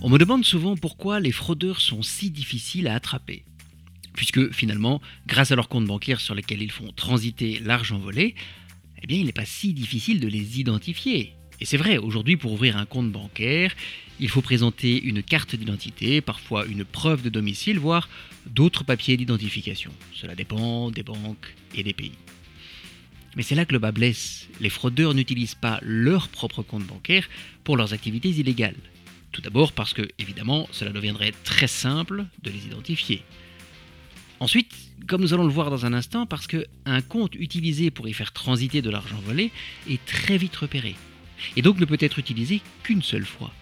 On me demande souvent pourquoi les fraudeurs sont si difficiles à attraper. Puisque finalement, grâce à leurs comptes bancaires sur lesquels ils font transiter l'argent volé, eh bien il n'est pas si difficile de les identifier. Et c'est vrai, aujourd'hui pour ouvrir un compte bancaire, il faut présenter une carte d'identité, parfois une preuve de domicile, voire d'autres papiers d'identification. Cela dépend des banques et des pays. Mais c'est là que le bas blesse. Les fraudeurs n'utilisent pas leur propre compte bancaire pour leurs activités illégales. Tout d'abord parce que, évidemment, cela deviendrait très simple de les identifier. Ensuite, comme nous allons le voir dans un instant, parce qu'un compte utilisé pour y faire transiter de l'argent volé est très vite repéré, et donc ne peut être utilisé qu'une seule fois.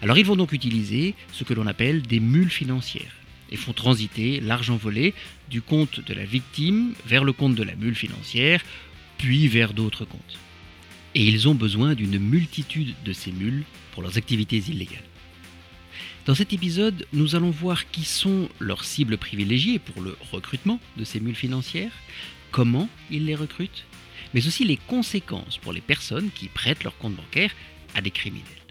Alors ils vont donc utiliser ce que l'on appelle des mules financières, et font transiter l'argent volé du compte de la victime vers le compte de la mule financière, puis vers d'autres comptes. Et ils ont besoin d'une multitude de ces mules pour leurs activités illégales. Dans cet épisode, nous allons voir qui sont leurs cibles privilégiées pour le recrutement de ces mules financières, comment ils les recrutent, mais aussi les conséquences pour les personnes qui prêtent leur compte bancaire à des criminels.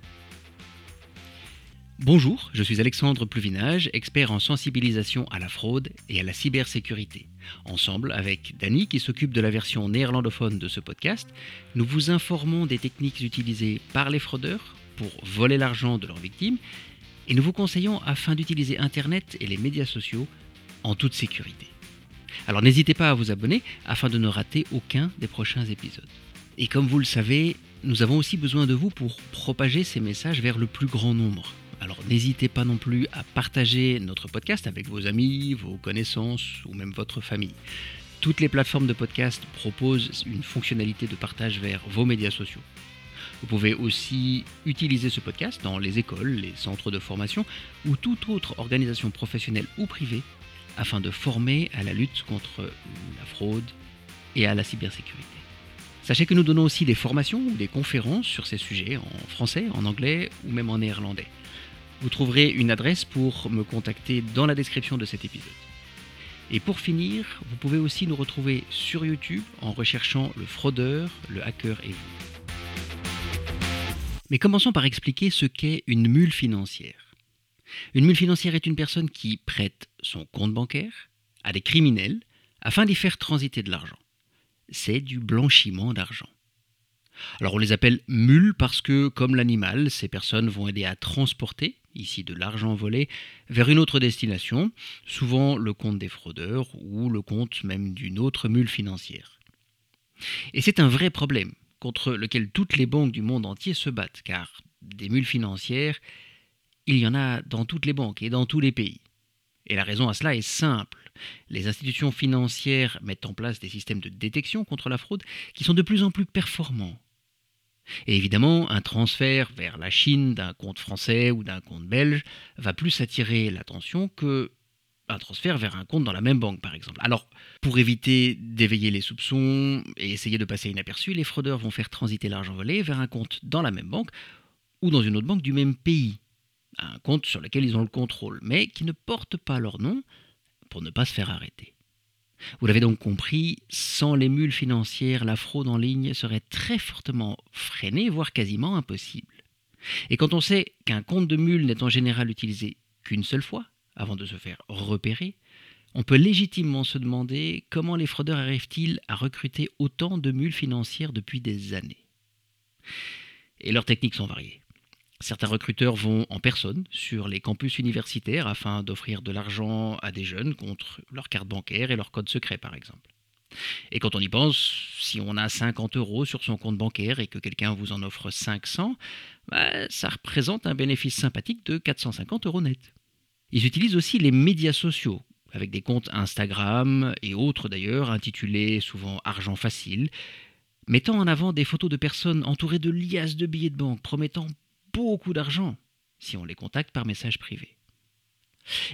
Bonjour, je suis Alexandre Pluvinage, expert en sensibilisation à la fraude et à la cybersécurité. Ensemble, avec Dany, qui s'occupe de la version néerlandophone de ce podcast, nous vous informons des techniques utilisées par les fraudeurs pour voler l'argent de leurs victimes et nous vous conseillons afin d'utiliser Internet et les médias sociaux en toute sécurité. Alors n'hésitez pas à vous abonner afin de ne rater aucun des prochains épisodes. Et comme vous le savez, nous avons aussi besoin de vous pour propager ces messages vers le plus grand nombre. Alors n'hésitez pas non plus à partager notre podcast avec vos amis, vos connaissances ou même votre famille. Toutes les plateformes de podcast proposent une fonctionnalité de partage vers vos médias sociaux. Vous pouvez aussi utiliser ce podcast dans les écoles, les centres de formation ou toute autre organisation professionnelle ou privée afin de former à la lutte contre la fraude et à la cybersécurité. Sachez que nous donnons aussi des formations ou des conférences sur ces sujets en français, en anglais ou même en néerlandais. Vous trouverez une adresse pour me contacter dans la description de cet épisode. Et pour finir, vous pouvez aussi nous retrouver sur YouTube en recherchant le fraudeur, le hacker et vous. Mais commençons par expliquer ce qu'est une mule financière. Une mule financière est une personne qui prête son compte bancaire à des criminels afin d'y faire transiter de l'argent. C'est du blanchiment d'argent. Alors on les appelle mules parce que, comme l'animal, ces personnes vont aider à transporter, ici de l'argent volé, vers une autre destination, souvent le compte des fraudeurs ou le compte même d'une autre mule financière. Et c'est un vrai problème, contre lequel toutes les banques du monde entier se battent, car des mules financières, il y en a dans toutes les banques et dans tous les pays. Et la raison à cela est simple. Les institutions financières mettent en place des systèmes de détection contre la fraude qui sont de plus en plus performants. Et évidemment, un transfert vers la Chine d'un compte français ou d'un compte belge va plus attirer l'attention que un transfert vers un compte dans la même banque, par exemple. Alors, pour éviter d'éveiller les soupçons et essayer de passer inaperçu, les fraudeurs vont faire transiter l'argent volé vers un compte dans la même banque ou dans une autre banque du même pays, un compte sur lequel ils ont le contrôle, mais qui ne porte pas leur nom pour ne pas se faire arrêter. Vous l'avez donc compris, sans les mules financières, la fraude en ligne serait très fortement freinée, voire quasiment impossible. Et quand on sait qu'un compte de mule n'est en général utilisé qu'une seule fois, avant de se faire repérer, on peut légitimement se demander comment les fraudeurs arrivent-ils à recruter autant de mules financières depuis des années. Et leurs techniques sont variées. Certains recruteurs vont en personne sur les campus universitaires afin d'offrir de l'argent à des jeunes contre leur carte bancaire et leur code secret par exemple. Et quand on y pense, si on a 50 euros sur son compte bancaire et que quelqu'un vous en offre 500, bah, ça représente un bénéfice sympathique de 450 euros net. Ils utilisent aussi les médias sociaux, avec des comptes Instagram et autres d'ailleurs, intitulés souvent Argent facile, mettant en avant des photos de personnes entourées de liasses de billets de banque, promettant beaucoup d'argent si on les contacte par message privé.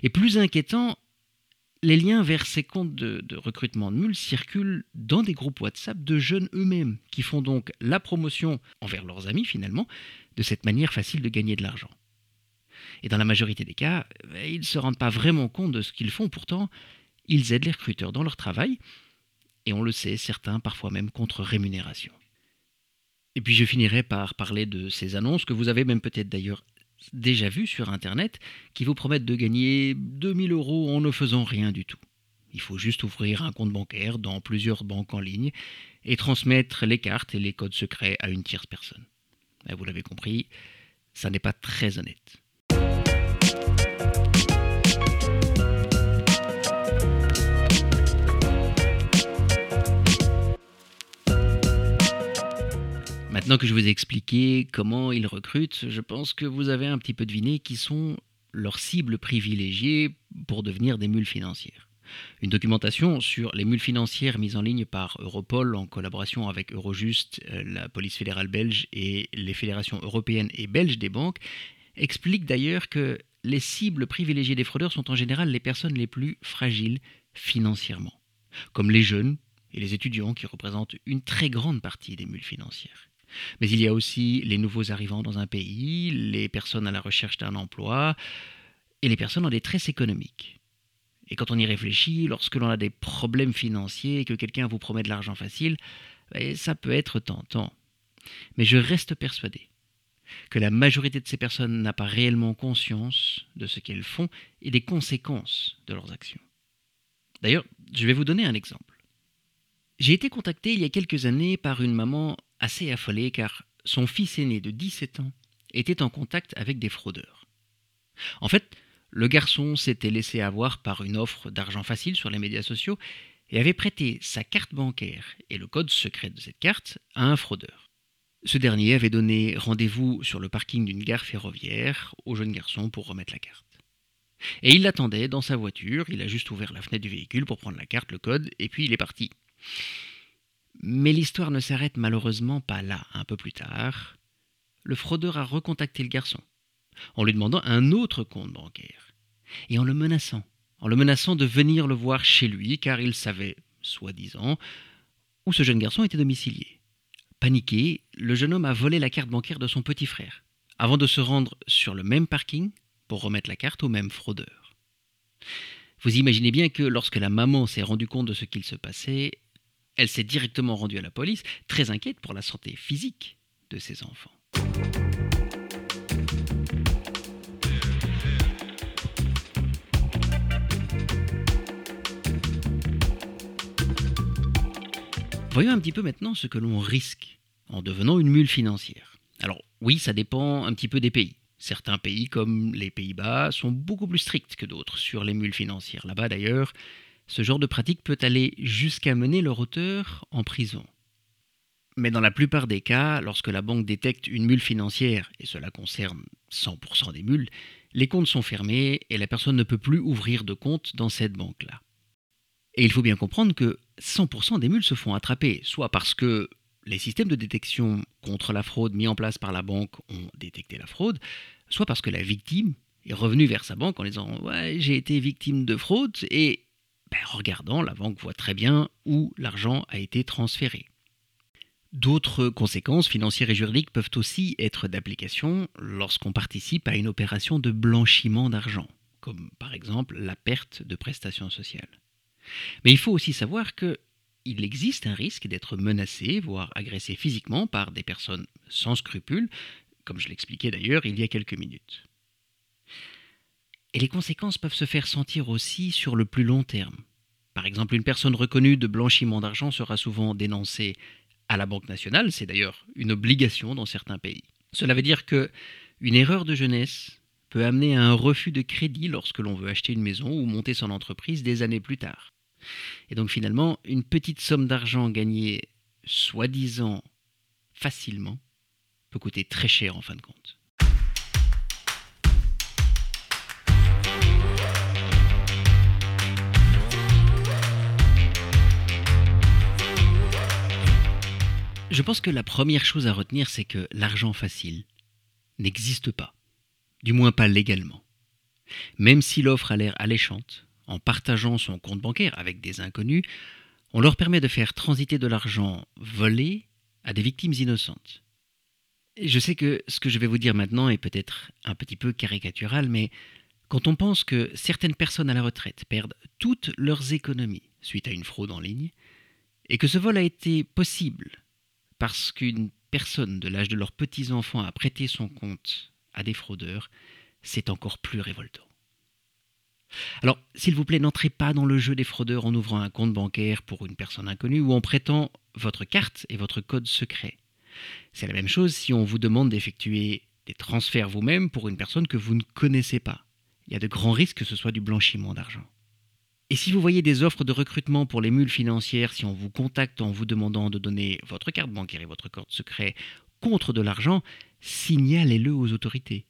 Et plus inquiétant, les liens vers ces comptes de, recrutement de mules circulent dans des groupes WhatsApp de jeunes eux-mêmes, qui font donc la promotion envers leurs amis finalement, de cette manière facile de gagner de l'argent. Et dans la majorité des cas, eh, ils ne se rendent pas vraiment compte de ce qu'ils font. Pourtant, ils aident les recruteurs dans leur travail. Et on le sait, certains parfois même contre rémunération. Et puis je finirai par parler de ces annonces que vous avez même peut-être d'ailleurs déjà vus sur Internet qui vous promettent de gagner 2000 euros en ne faisant rien du tout. Il faut juste ouvrir un compte bancaire dans plusieurs banques en ligne et transmettre les cartes et les codes secrets à une tierce personne. vous l'avez compris, ça n'est pas très honnête. Maintenant que je vous ai expliqué comment ils recrutent, je pense que vous avez un petit peu deviné qui sont leurs cibles privilégiées pour devenir des mules financières. Une documentation sur les mules financières mise en ligne par Europol en collaboration avec Eurojust, euh, la police fédérale belge et les fédérations européennes et belges des banques explique d'ailleurs que les cibles privilégiées des fraudeurs sont en général les personnes les plus fragiles financièrement, comme les jeunes et les étudiants qui représentent une très grande partie des mules financières. Mais il y a aussi les nouveaux arrivants dans un pays, les personnes à la recherche d'un emploi et les personnes en détresse économique. Et quand on y réfléchit, lorsque l'on a des problèmes financiers et que quelqu'un vous promet de l'argent facile, ben, ça peut être tentant. Mais je reste persuadé que la majorité de ces personnes n'a pas réellement conscience de ce qu'elles font et des conséquences de leurs actions. D'ailleurs, je vais vous donner un exemple. J'ai été contacté il y a quelques années par une maman assez affolée car son fils aîné de 17 ans était en contact avec des fraudeurs. En fait, le garçon s'était laissé avoir par une offre d'argent facile sur les médias sociaux et avait prêté sa carte bancaire et le code secret de cette carte à un fraudeur. Ce dernier avait donné rendez-vous sur le parking d'une gare ferroviaire au jeune garçon pour remettre la carte. Et il l'attendait dans sa voiture, il a juste ouvert la fenêtre du véhicule pour prendre la carte, le code, et puis il est parti. Mais l'histoire ne s'arrête malheureusement pas là. Un peu plus tard, le fraudeur a recontacté le garçon en lui demandant un autre compte bancaire et en le menaçant, en le menaçant de venir le voir chez lui car il savait, soi-disant, où ce jeune garçon était domicilié. Paniqué, le jeune homme a volé la carte bancaire de son petit frère avant de se rendre sur le même parking pour remettre la carte au même fraudeur. Vous imaginez bien que lorsque la maman s'est rendue compte de ce qu'il se passait, elle s'est directement rendue à la police, très inquiète pour la santé physique de ses enfants. Voyons un petit peu maintenant ce que l'on risque en devenant une mule financière. Alors oui, ça dépend un petit peu des pays. Certains pays comme les Pays-Bas sont beaucoup plus stricts que d'autres sur les mules financières. Là-bas d'ailleurs, ce genre de pratique peut aller jusqu'à mener leur auteur en prison. Mais dans la plupart des cas, lorsque la banque détecte une mule financière, et cela concerne 100% des mules, les comptes sont fermés et la personne ne peut plus ouvrir de compte dans cette banque-là. Et il faut bien comprendre que 100% des mules se font attraper, soit parce que les systèmes de détection contre la fraude mis en place par la banque ont détecté la fraude, soit parce que la victime est revenue vers sa banque en disant Ouais, j'ai été victime de fraude, et en regardant, la banque voit très bien où l'argent a été transféré. D'autres conséquences financières et juridiques peuvent aussi être d'application lorsqu'on participe à une opération de blanchiment d'argent, comme par exemple la perte de prestations sociales. Mais il faut aussi savoir que il existe un risque d'être menacé, voire agressé physiquement par des personnes sans scrupules, comme je l'expliquais d'ailleurs il y a quelques minutes. Et les conséquences peuvent se faire sentir aussi sur le plus long terme. Par exemple, une personne reconnue de blanchiment d'argent sera souvent dénoncée à la Banque nationale, c'est d'ailleurs une obligation dans certains pays. Cela veut dire que une erreur de jeunesse peut amener à un refus de crédit lorsque l'on veut acheter une maison ou monter son entreprise des années plus tard. Et donc finalement, une petite somme d'argent gagnée soi-disant facilement peut coûter très cher en fin de compte. Je pense que la première chose à retenir, c'est que l'argent facile n'existe pas, du moins pas légalement. Même si l'offre a l'air alléchante, en partageant son compte bancaire avec des inconnus, on leur permet de faire transiter de l'argent volé à des victimes innocentes. je sais que ce que je vais vous dire maintenant est peut-être un petit peu caricatural, mais quand on pense que certaines personnes à la retraite perdent toutes leurs économies suite à une fraude en ligne, et que ce vol a été possible parce qu'une personne de l'âge de leurs petits-enfants a prêté son compte à des fraudeurs, c'est encore plus révoltant. Alors, s'il vous plaît, n'entrez pas dans le jeu des fraudeurs en ouvrant un compte bancaire pour une personne inconnue ou en prêtant votre carte et votre code secret. C'est la même chose si on vous demande d'effectuer des transferts vous-même pour une personne que vous ne connaissez pas. Il y a de grands risques que ce soit du blanchiment d'argent. Et si vous voyez des offres de recrutement pour les mules financières, si on vous contacte en vous demandant de donner votre carte bancaire et votre code secret contre de l'argent, signalez-le aux autorités.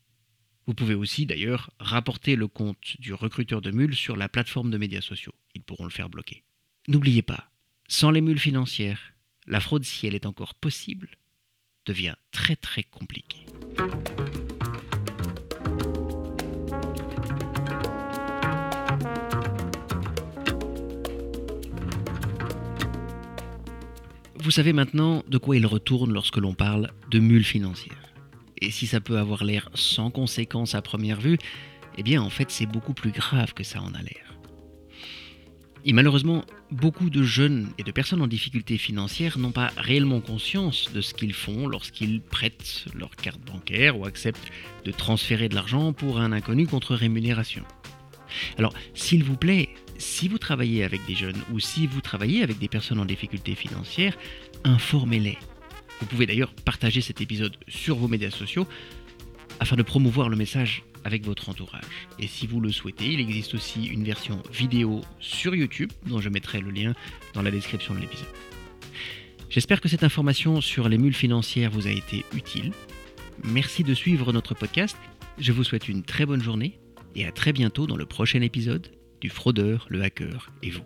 Vous pouvez aussi d'ailleurs rapporter le compte du recruteur de mules sur la plateforme de médias sociaux. Ils pourront le faire bloquer. N'oubliez pas, sans les mules financières, la fraude, si elle est encore possible, devient très très compliquée. Vous savez maintenant de quoi il retourne lorsque l'on parle de mules financières. Et si ça peut avoir l'air sans conséquence à première vue, eh bien en fait c'est beaucoup plus grave que ça en a l'air. Et malheureusement, beaucoup de jeunes et de personnes en difficulté financière n'ont pas réellement conscience de ce qu'ils font lorsqu'ils prêtent leur carte bancaire ou acceptent de transférer de l'argent pour un inconnu contre rémunération. Alors, s'il vous plaît, si vous travaillez avec des jeunes ou si vous travaillez avec des personnes en difficulté financière, informez-les. Vous pouvez d'ailleurs partager cet épisode sur vos médias sociaux afin de promouvoir le message avec votre entourage. Et si vous le souhaitez, il existe aussi une version vidéo sur YouTube dont je mettrai le lien dans la description de l'épisode. J'espère que cette information sur les mules financières vous a été utile. Merci de suivre notre podcast. Je vous souhaite une très bonne journée et à très bientôt dans le prochain épisode du fraudeur, le hacker et vous.